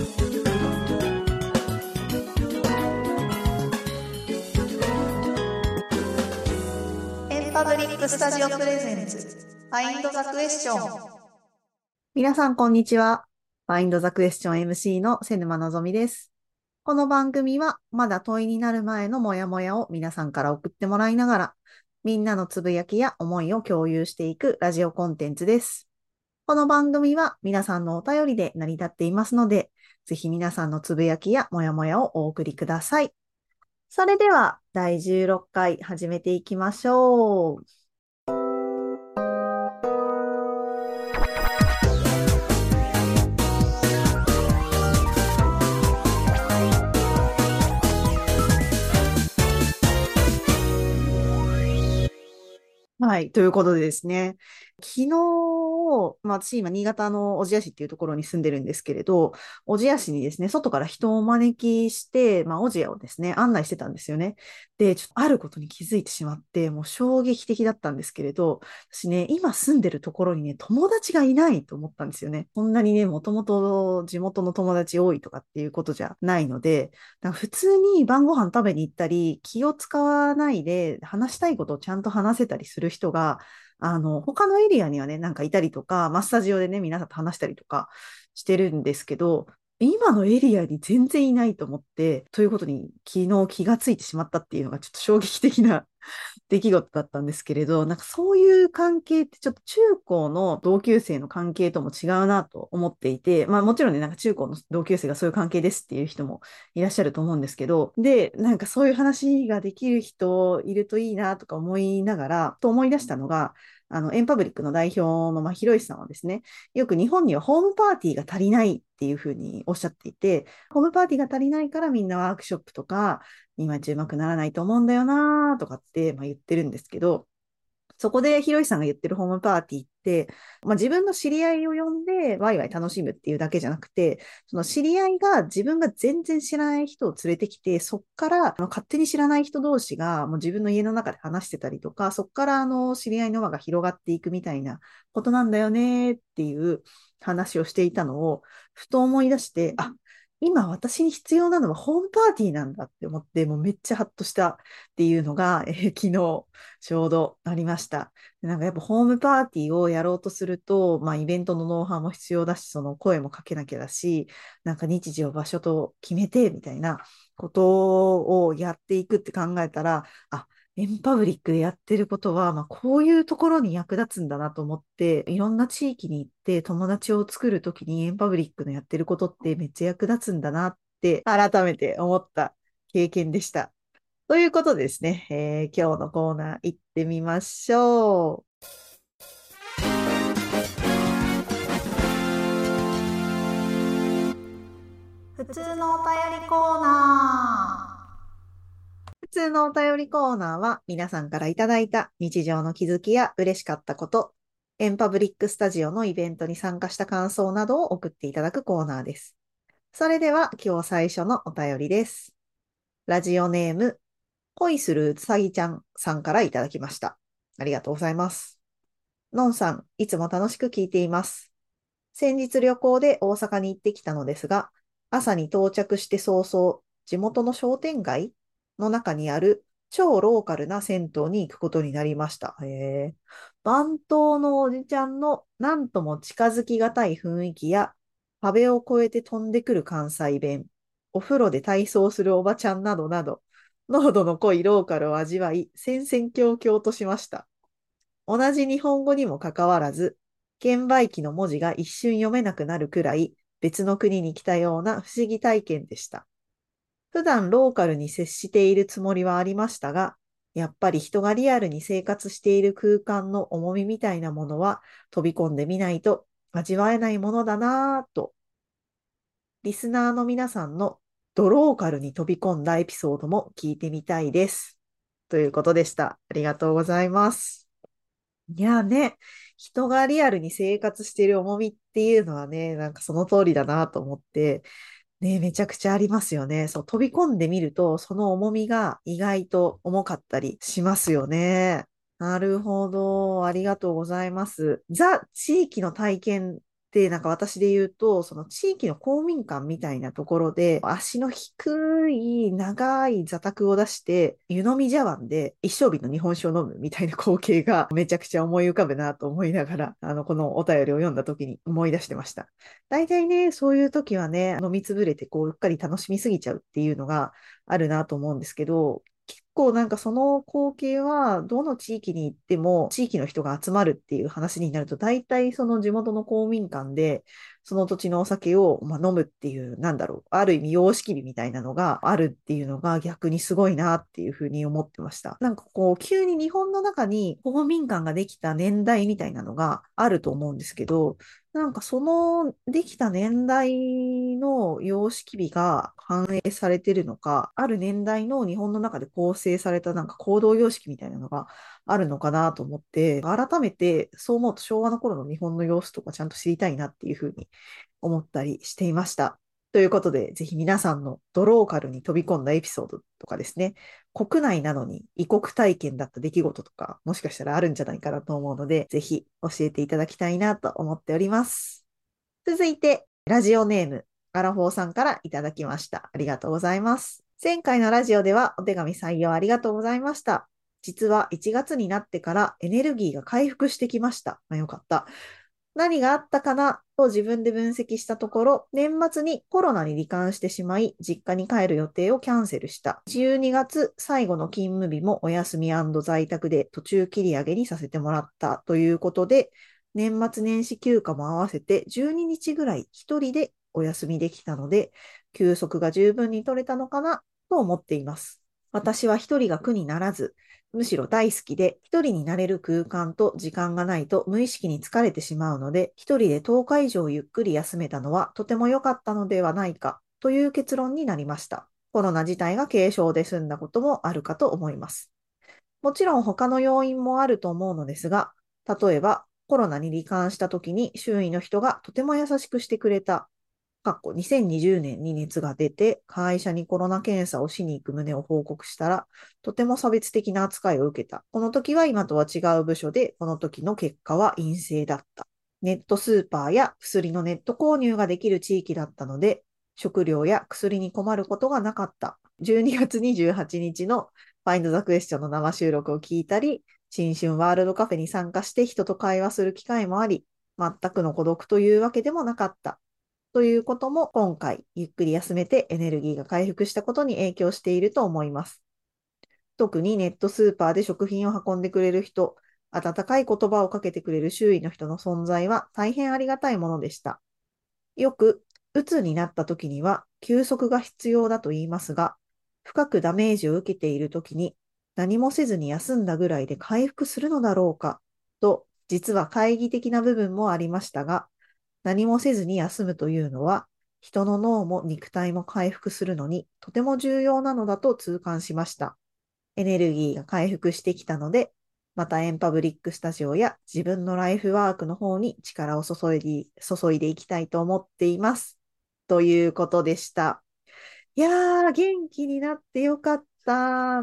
エンパブリックスタジオ presents、Find the Question。皆さん、こんにちは。ファインドザクエスチョン MC の瀬沼のぞみです。この番組は、まだ問いになる前のモヤモヤを皆さんから送ってもらいながら、みんなのつぶやきや思いを共有していくラジオコンテンツです。この番組は皆さんのお便りで成り立っていますので、ぜひ皆さんのつぶやきやモヤモヤをお送りください。それでは、第16回始めていきましょう。はい。ということでですね、昨日、まあ私今新潟の小千谷市っていうところに住んでるんですけれど、小千谷市にですね、外から人をお招きして、ま小千谷をですね、案内してたんですよね。で、ちょっとあることに気づいてしまって、もう衝撃的だったんですけれど、私ね、今住んでるところにね、友達がいないと思ったんですよね。こんなにね、もともと地元の友達多いとかっていうことじゃないので、なんか普通に晩ご飯食べに行ったり、気を使わないで話したいことをちゃんと話せたりする人が、あの、他のエリアにはね、なんかいたりとか、マッサージ用でね、皆さんと話したりとかしてるんですけど、今のエリアに全然いないと思って、ということに昨日気がついてしまったっていうのがちょっと衝撃的な 出来事だったんですけれど、なんかそういう関係ってちょっと中高の同級生の関係とも違うなと思っていて、まあもちろんね、なんか中高の同級生がそういう関係ですっていう人もいらっしゃると思うんですけど、で、なんかそういう話ができる人いるといいなとか思いながら、と思い出したのが、あの、エンパブリックの代表の、ま、ひろしさんはですね、よく日本にはホームパーティーが足りないっていうふうにおっしゃっていて、ホームパーティーが足りないからみんなワークショップとか、いまいちうまくならないと思うんだよなとかって、ま、言ってるんですけど、そこでひろゆきさんが言ってるホームパーティーって、まあ、自分の知り合いを呼んでワイワイ楽しむっていうだけじゃなくて、その知り合いが自分が全然知らない人を連れてきて、そっからあの勝手に知らない人同士がもう自分の家の中で話してたりとか、そっからあの知り合いの輪が広がっていくみたいなことなんだよねっていう話をしていたのを、ふと思い出して、あ、今私に必要なのはホームパーティーなんだって思って、もうめっちゃハッとしたっていうのが、えー 昨日ちょうどありました。なんかやっぱホームパーティーをやろうとすると、まあイベントのノウハウも必要だし、その声もかけなきゃだし、なんか日時を場所と決めてみたいなことをやっていくって考えたら、あ、エンパブリックでやってることは、まあ、こういうところに役立つんだなと思って、いろんな地域に行って友達を作るときにエンパブリックのやってることってめっちゃ役立つんだなって改めて思った経験でした。ということでですね、えー今日のコーナー行ってみましょう。普通のお便りコーナ普通のお便りコーナーは皆さんからいただいた日常の気づきや嬉しかったこと、エンパブリックスタジオのイベントに参加した感想などを送っていただくコーナーです。それでは今日最初のお便りです。ラジオネーム、恋するうさぎちゃんさんからいただきました。ありがとうございます。のんさん、いつも楽しく聞いています。先日旅行で大阪に行ってきたのですが、朝に到着して早々、地元の商店街の中にある超ローカルな銭湯に行くことになりました。へえ。番頭のおじちゃんのなんとも近づきがたい雰囲気や、壁を越えて飛んでくる関西弁、お風呂で体操するおばちゃんなどなど、濃度の濃いローカルを味わい、戦々恐々としました。同じ日本語にもかかわらず、券売機の文字が一瞬読めなくなるくらい、別の国に来たような不思議体験でした。普段ローカルに接しているつもりはありましたが、やっぱり人がリアルに生活している空間の重みみたいなものは飛び込んでみないと味わえないものだなぁと。リスナーの皆さんのドローカルに飛び込んだエピソードも聞いてみたいです。ということでした。ありがとうございます。いやね、人がリアルに生活している重みっていうのはね、なんかその通りだなと思って、ね、めちゃくちゃありますよね。そう、飛び込んでみると、その重みが意外と重かったりしますよね。なるほど。ありがとうございます。ザ・地域の体験で、なんか私で言うと、その地域の公民館みたいなところで、足の低い長い座卓を出して、湯飲み茶碗で一升瓶の日本酒を飲むみたいな光景がめちゃくちゃ思い浮かぶなと思いながら、あの、このお便りを読んだ時に思い出してました。大体ね、そういう時はね、飲みつぶれてこう、うっかり楽しみすぎちゃうっていうのがあるなと思うんですけど、構なんかその光景は、どの地域に行っても、地域の人が集まるっていう話になると、大体その地元の公民館で、その土地のお酒を、まあ、飲むっていう、なんだろう、ある意味様式美みたいなのがあるっていうのが逆にすごいなっていうふうに思ってました。なんかこう、急に日本の中に公民館ができた年代みたいなのがあると思うんですけど、なんかそのできた年代の様式美が反映されてるのか、ある年代の日本の中で構成されたなんか行動様式みたいなのがあるのかなと思って、改めてそう思うと昭和の頃の日本の様子とかちゃんと知りたいなっていうふうに思ったりしていました。ということで、ぜひ皆さんのドローカルに飛び込んだエピソードとかですね、国内なのに異国体験だった出来事とか、もしかしたらあるんじゃないかなと思うので、ぜひ教えていただきたいなと思っております。続いて、ラジオネーム、アラフォーさんからいただきました。ありがとうございます。前回のラジオではお手紙採用ありがとうございました。実は1月になってからエネルギーが回復してきました。まあ、よかった。何があったかな？と自分で分析したところ、年末にコロナに罹患してしまい、実家に帰る予定をキャンセルした。12月最後の勤務日もお休み在宅で途中切り上げにさせてもらったということで、年末年始休暇も合わせて12日ぐらい一人でお休みできたので、休息が十分に取れたのかな？と思っています。私は一人が苦にならず、むしろ大好きで、一人になれる空間と時間がないと無意識に疲れてしまうので、一人で10日以上ゆっくり休めたのはとても良かったのではないかという結論になりました。コロナ自体が軽症で済んだこともあるかと思います。もちろん他の要因もあると思うのですが、例えばコロナに罹患した時に周囲の人がとても優しくしてくれたかっこ2020年に熱が出て、会社にコロナ検査をしに行く旨を報告したら、とても差別的な扱いを受けた。この時は今とは違う部署で、この時の結果は陰性だった。ネットスーパーや薬のネット購入ができる地域だったので、食料や薬に困ることがなかった。12月28日の Find the Question の生収録を聞いたり、新春ワールドカフェに参加して人と会話する機会もあり、全くの孤独というわけでもなかった。ということも今回ゆっくり休めてエネルギーが回復したことに影響していると思います。特にネットスーパーで食品を運んでくれる人、温かい言葉をかけてくれる周囲の人の存在は大変ありがたいものでした。よく、鬱になった時には休息が必要だと言いますが、深くダメージを受けている時に何もせずに休んだぐらいで回復するのだろうかと、実は懐疑的な部分もありましたが、何もせずに休むというのは、人の脳も肉体も回復するのにとても重要なのだと痛感しました。エネルギーが回復してきたので、またエンパブリックスタジオや自分のライフワークの方に力を注いで、注いでいきたいと思っています。ということでした。いやー、元気になってよかった。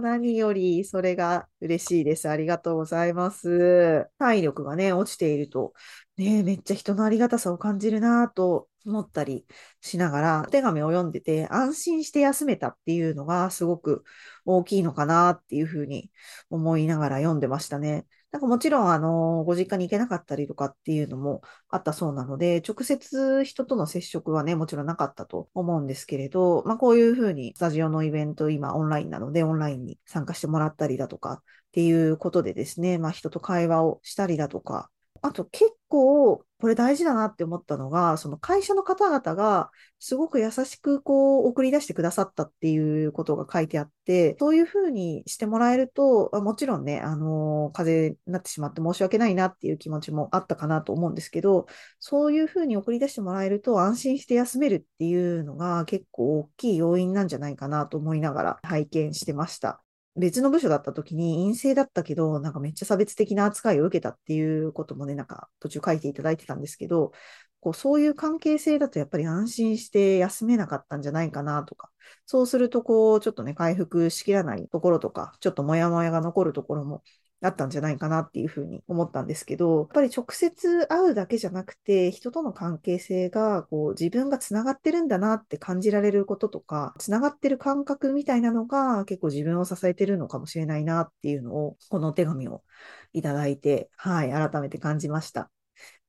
何より、それが嬉しいです。ありがとうございます。体力がね、落ちていると、ね、めっちゃ人のありがたさを感じるなと思ったりしながら、手紙を読んでて安心して休めたっていうのがすごく大きいのかなっていうふうに思いながら読んでましたね。なんかもちろん、あの、ご実家に行けなかったりとかっていうのもあったそうなので、直接人との接触はね、もちろんなかったと思うんですけれど、まあこういうふうにスタジオのイベント、今オンラインなので、オンラインに参加してもらったりだとかっていうことでですね、まあ人と会話をしたりだとか、あと結構、これ大事だなって思ったのが、その会社の方々がすごく優しくこう送り出してくださったっていうことが書いてあって、そういうふうにしてもらえると、もちろんね、あの、風邪になってしまって申し訳ないなっていう気持ちもあったかなと思うんですけど、そういうふうに送り出してもらえると安心して休めるっていうのが結構大きい要因なんじゃないかなと思いながら拝見してました。別の部署だった時に陰性だったけど、なんかめっちゃ差別的な扱いを受けたっていうこともね、なんか途中書いていただいてたんですけど、こうそういう関係性だとやっぱり安心して休めなかったんじゃないかなとか、そうするとこうちょっとね、回復しきらないところとか、ちょっとモヤモヤが残るところもあったんじゃないかなっていうふうに思ったんですけど、やっぱり直接会うだけじゃなくて、人との関係性が、こう、自分が繋がってるんだなって感じられることとか、繋がってる感覚みたいなのが結構自分を支えてるのかもしれないなっていうのを、このお手紙をいただいて、はい、改めて感じました。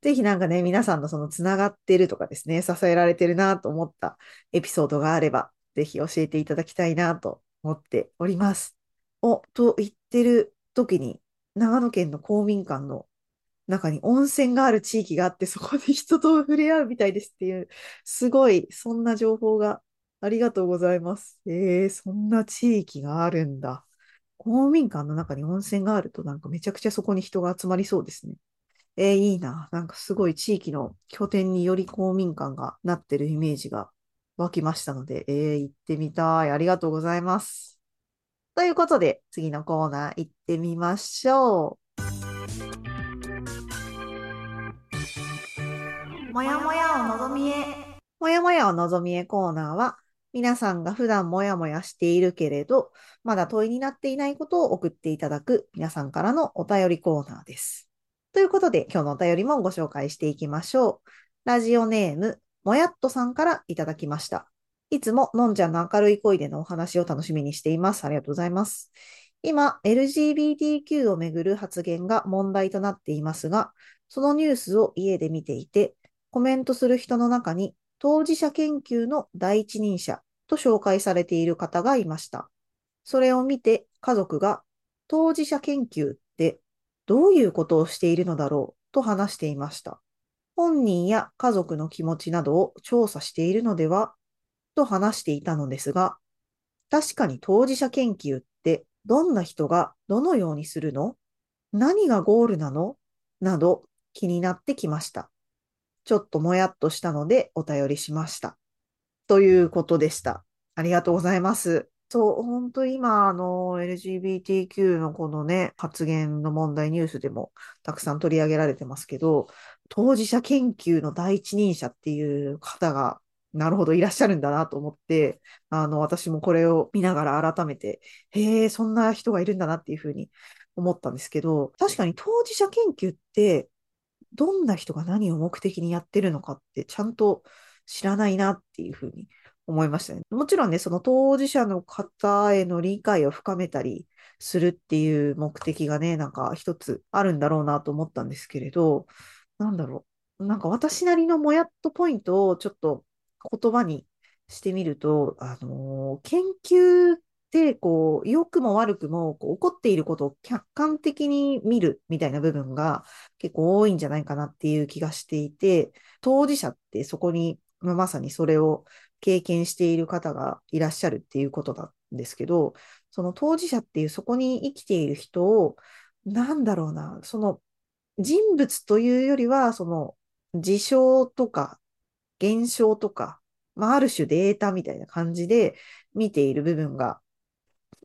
ぜひなんかね、皆さんのその繋がってるとかですね、支えられてるなと思ったエピソードがあれば、ぜひ教えていただきたいなと思っております。お、と言ってる時に、長野県の公民館の中に温泉がある地域があって、そこで人と触れ合うみたいですっていう、すごい、そんな情報がありがとうございます。えー、そんな地域があるんだ。公民館の中に温泉があると、なんかめちゃくちゃそこに人が集まりそうですね。えー、いいな。なんかすごい地域の拠点により公民館がなってるイメージが湧きましたので、えー、行ってみたい。ありがとうございます。ということで、次のコーナー行ってみましょう。もやもやをのぞみへ。もやもやをのぞみへコーナーは、皆さんが普段もやもやしているけれど、まだ問いになっていないことを送っていただく皆さんからのお便りコーナーです。ということで、今日のお便りもご紹介していきましょう。ラジオネーム、もやっとさんからいただきました。いつものんちゃんの明るい声でのお話を楽しみにしています。ありがとうございます。今、LGBTQ をめぐる発言が問題となっていますが、そのニュースを家で見ていて、コメントする人の中に、当事者研究の第一人者と紹介されている方がいました。それを見て、家族が、当事者研究ってどういうことをしているのだろうと話していました。本人や家族の気持ちなどを調査しているのではと話していたのですが、確かに当事者研究ってどんな人がどのようにするの？何がゴールなの？など気になってきました。ちょっともやっとしたのでお便りしました。ということでした。ありがとうございます。そう、本当今、あの、LGBTQ のこのね、発言の問題ニュースでもたくさん取り上げられてますけど、当事者研究の第一人者っていう方が、なるほど、いらっしゃるんだなと思って、あの、私もこれを見ながら改めて、へえ、そんな人がいるんだなっていうふうに思ったんですけど、確かに当事者研究って、どんな人が何を目的にやってるのかってちゃんと知らないなっていうふうに思いましたね。もちろんね、その当事者の方への理解を深めたりするっていう目的がね、なんか一つあるんだろうなと思ったんですけれど、なんだろう。なんか私なりのもやっとポイントをちょっと言葉にしてみると、あの、研究って、こう、良くも悪くも、こう、起こっていることを客観的に見るみたいな部分が結構多いんじゃないかなっていう気がしていて、当事者ってそこに、まあ、まさにそれを経験している方がいらっしゃるっていうことなんですけど、その当事者っていうそこに生きている人を、なんだろうな、その人物というよりは、その事象とか現象とか、まあ、ある種データみたいな感じで見ている部分が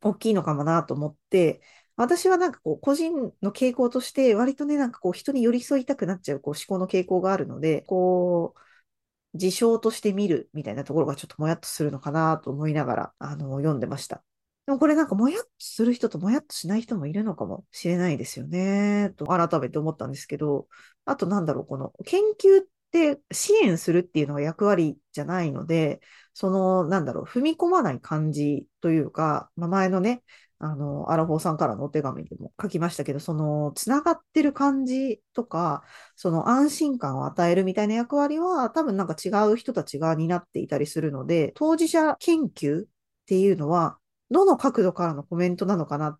大きいのかもなと思って、私はなんかこう、個人の傾向として、割とね、なんかこう、人に寄り添いたくなっちゃうこう思考の傾向があるので、こう、事象として見るみたいなところがちょっともやっとするのかなと思いながら、あの、読んでました。でもこれなんかもやっとする人ともやっとしない人もいるのかもしれないですよね、と改めて思ったんですけど、あとなんだろう、この研究って支援するっていうのが役割じゃないので、その、なんだろう、踏み込まない感じというか、まあ、前のね、あの、アラフォーさんからのお手紙でも書きましたけど、その、つながってる感じとか、その安心感を与えるみたいな役割は、多分なんか違う人たちが担っていたりするので、当事者研究っていうのは、どの角度からのコメントなのかなっ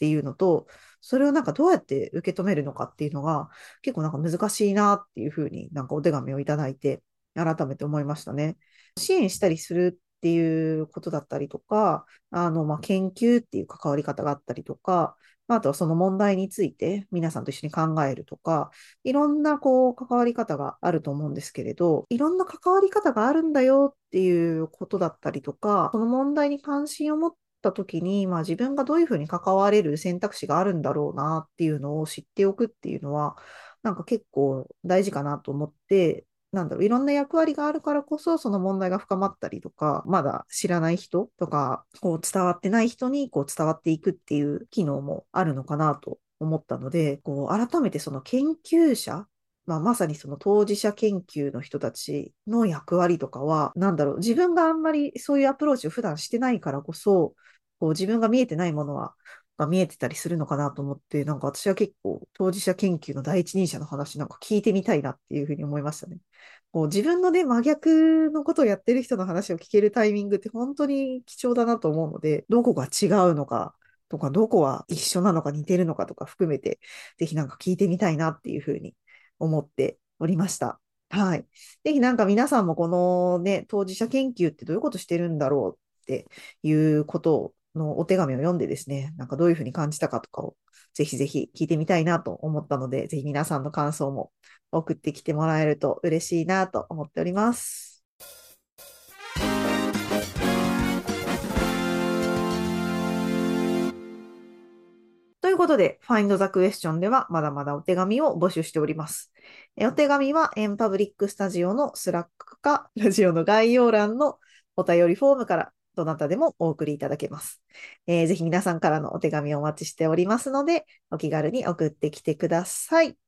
ていうのと、それをなんかどうやって受け止めるのかっていうのが、結構なんか難しいなっていうふうになんかお手紙をいただいて、改めて思いましたね。支援したりするっていうことだったりとか、あの、まあ、研究っていう関わり方があったりとか、あとはその問題について皆さんと一緒に考えるとか、いろんなこう関わり方があると思うんですけれど、いろんな関わり方があるんだよっていうことだったりとか、その問題に関心を持った時に、まあ自分がどういうふうに関われる選択肢があるんだろうなっていうのを知っておくっていうのは、なんか結構大事かなと思って、なんだろう、いろんな役割があるからこそ、その問題が深まったりとか、まだ知らない人とか、こう伝わってない人にこう伝わっていくっていう機能もあるのかなと思ったので、こう、改めてその研究者、まあ、まさにその当事者研究の人たちの役割とかは、なんだろう、自分があんまりそういうアプローチを普段してないからこそ、こう自分が見えてないものは、が見えてたりするのかなと思って、なんか私は結構当事者研究の第一人者の話なんか聞いてみたいなっていうふうに思いましたね。こう自分のね、真逆のことをやってる人の話を聞けるタイミングって本当に貴重だなと思うので、どこが違うのかとか、どこは一緒なのか似てるのかとか含めて、ぜひなんか聞いてみたいなっていうふうに思っておりました。はい。ぜひなんか皆さんもこのね、当事者研究ってどういうことしてるんだろうっていうことのお手紙を読んでですね、なんかどういうふうに感じたかとかをぜひぜひ聞いてみたいなと思ったので、ぜひ皆さんの感想も送ってきてもらえると嬉しいなと思っております。ということで、Find the Question ではまだまだお手紙を募集しております。お手紙はエンパブリックスタジオの Slack か、ラジオの概要欄のお便りフォームからどなたでもお送りいただけます。えー、ぜひ皆さんからのお手紙をお待ちしておりますので、お気軽に送ってきてください。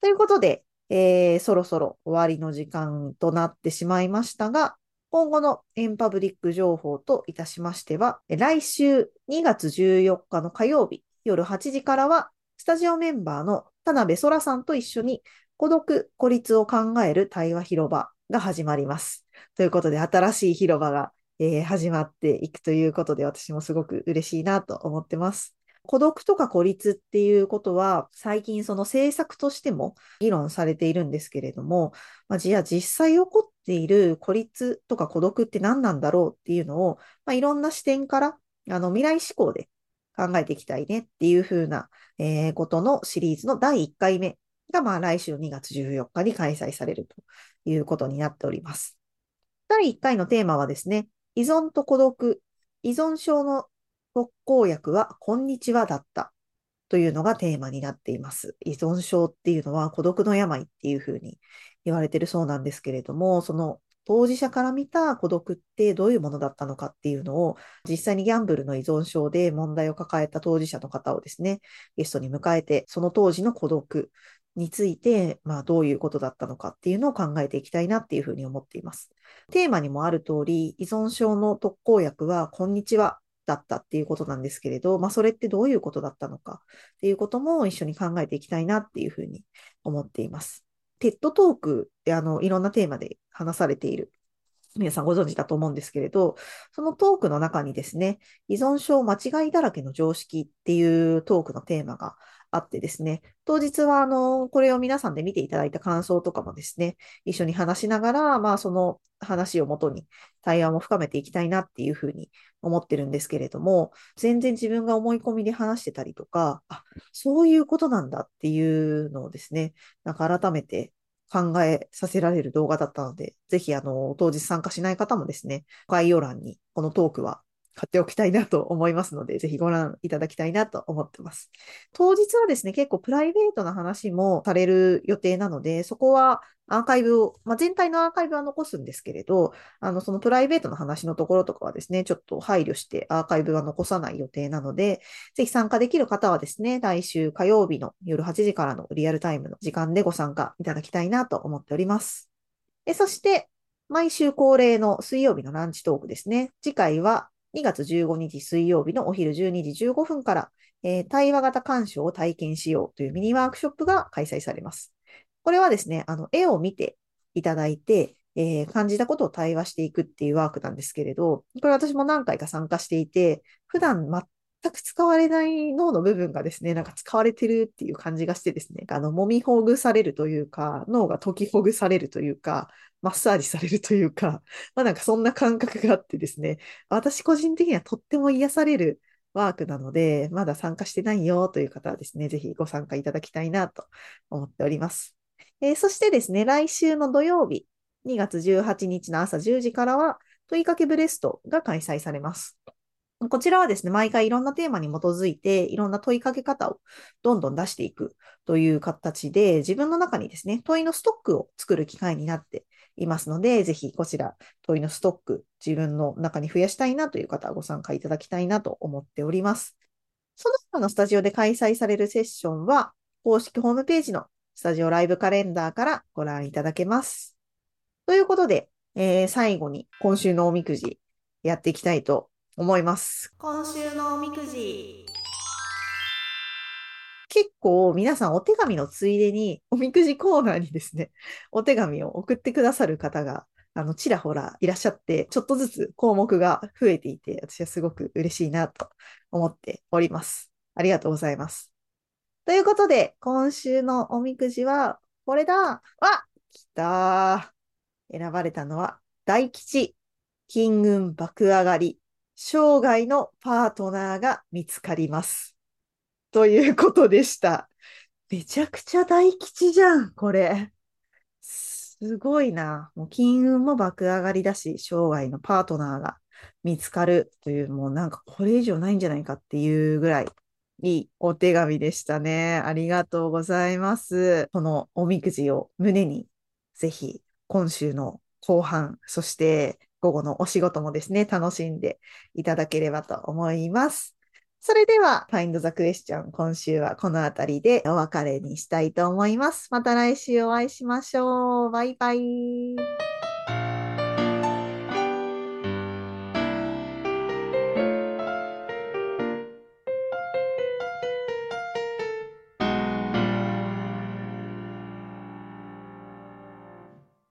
ということで、えー、そろそろ終わりの時間となってしまいましたが、今後のエンパブリック情報といたしましては、来週2月14日の火曜日夜8時からは、スタジオメンバーの田辺空さんと一緒に孤独、孤立を考える対話広場が始まります。ということで、新しい広場が、えー、始まっていくということで、私もすごく嬉しいなと思ってます。孤独とか孤立っていうことは、最近その政策としても議論されているんですけれども、まあ、じゃあ実際起こっている孤立とか孤独って何なんだろうっていうのを、まあ、いろんな視点から、あの未来志向で考えていきたいねっていうふうな、えー、ことのシリーズの第1回目が、まあ来週2月14日に開催されるということになっております。第1回のテーマはですね、依存と孤独、依存症の特効薬はこんにちはだったというのがテーマになっています。依存症っていうのは孤独の病っていうふうに言われてるそうなんですけれども、その当事者から見た孤独ってどういうものだったのかっていうのを、実際にギャンブルの依存症で問題を抱えた当事者の方をですね、ゲストに迎えて、その当時の孤独について、まあどういうことだったのかっていうのを考えていきたいなっていうふうに思っています。テーマにもある通り、依存症の特効薬は、こんにちはだったっていうことなんですけれど、まあそれってどういうことだったのかっていうことも一緒に考えていきたいなっていうふうに思っています。テッドトークであのいろんなテーマで話されている皆さんご存知だと思うんですけれど、そのトークの中にですね、依存症間違いだらけの常識っていうトークのテーマがあってですね、当日はあの、これを皆さんで見ていただいた感想とかもですね、一緒に話しながら、まあその話をもとに対話も深めていきたいなっていうふうに思ってるんですけれども、全然自分が思い込みで話してたりとか、あ、そういうことなんだっていうのをですね、なんか改めて考えさせられる動画だったので、ぜひあの、当日参加しない方もですね、概要欄にこのトークは買っておきたいなと思いますので、ぜひご覧いただきたいなと思ってます。当日はですね、結構プライベートな話もされる予定なので、そこはアーカイブを、まあ、全体のアーカイブは残すんですけれど、あの、そのプライベートの話のところとかはですね、ちょっと配慮してアーカイブは残さない予定なので、ぜひ参加できる方はですね、来週火曜日の夜8時からのリアルタイムの時間でご参加いただきたいなと思っております。そして、毎週恒例の水曜日のランチトークですね。次回は2月15日水曜日のお昼12時15分から、えー、対話型鑑賞を体験しようというミニワークショップが開催されます。これはですね、あの、絵を見ていただいて、えー、感じたことを対話していくっていうワークなんですけれど、これ私も何回か参加していて、普段全く使われない脳の部分がですね、なんか使われてるっていう感じがしてですね、あの、揉みほぐされるというか、脳が解きほぐされるというか、マッサージされるというか、まあなんかそんな感覚があってですね、私個人的にはとっても癒されるワークなので、まだ参加してないよという方はですね、ぜひご参加いただきたいなと思っております。えー、そしてですね、来週の土曜日、2月18日の朝10時からは、問いかけブレストが開催されます。こちらはですね、毎回いろんなテーマに基づいて、いろんな問いかけ方をどんどん出していくという形で、自分の中にですね、問いのストックを作る機会になっていますので、ぜひこちら問いのストック、自分の中に増やしたいなという方はご参加いただきたいなと思っております。その他のスタジオで開催されるセッションは、公式ホームページのスタジオライブカレンダーからご覧いただけます。ということで、えー最後に今週のおみくじやっていきたいと思います。今週のおみくじ結構皆さんお手紙のついでにおみくじコーナーにですね、お手紙を送ってくださる方が、あの、ちらほらいらっしゃって、ちょっとずつ項目が増えていて、私はすごく嬉しいなと思っております。ありがとうございます。ということで、今週のおみくじは、これだあ来たー選ばれたのは、大吉、金運爆上がり、生涯のパートナーが見つかります。ということでした。めちゃくちゃ大吉じゃん、これ。すごいな。もう金運も爆上がりだし、生涯のパートナーが見つかるという、もうなんかこれ以上ないんじゃないかっていうぐらいいいお手紙でしたね。ありがとうございます。このおみくじを胸に、ぜひ今週の後半、そして午後のお仕事もですね、楽しんでいただければと思います。それでは、Find the Question 今週はこのあたりでお別れにしたいと思います。また来週お会いしましょう。バイバイ。